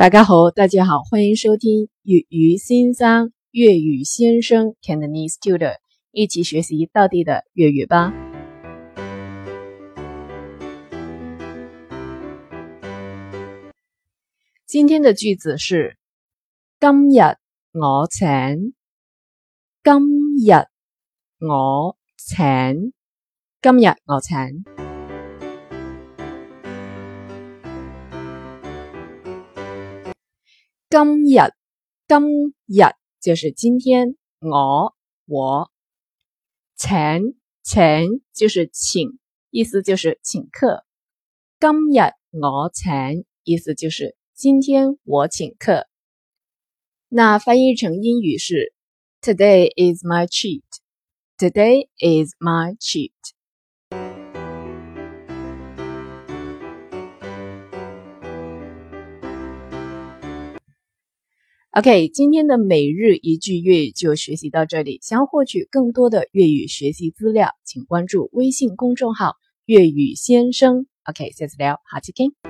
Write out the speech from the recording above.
大家好，大家好，欢迎收听粤语先生粤语先生 Cantonese Tutor，一起学习到地的粤语吧。今天的句子是：今日我请，今日我请，今日我请。今日，今日就是今天，我我请请就是请，意思就是请客。今日我请，意思就是今天我请客。那翻译成英语是 Today is my treat. Today is my treat. OK，今天的每日一句粤语就学习到这里。想要获取更多的粤语学习资料，请关注微信公众号“粤语先生”。OK，下次聊，好，再见。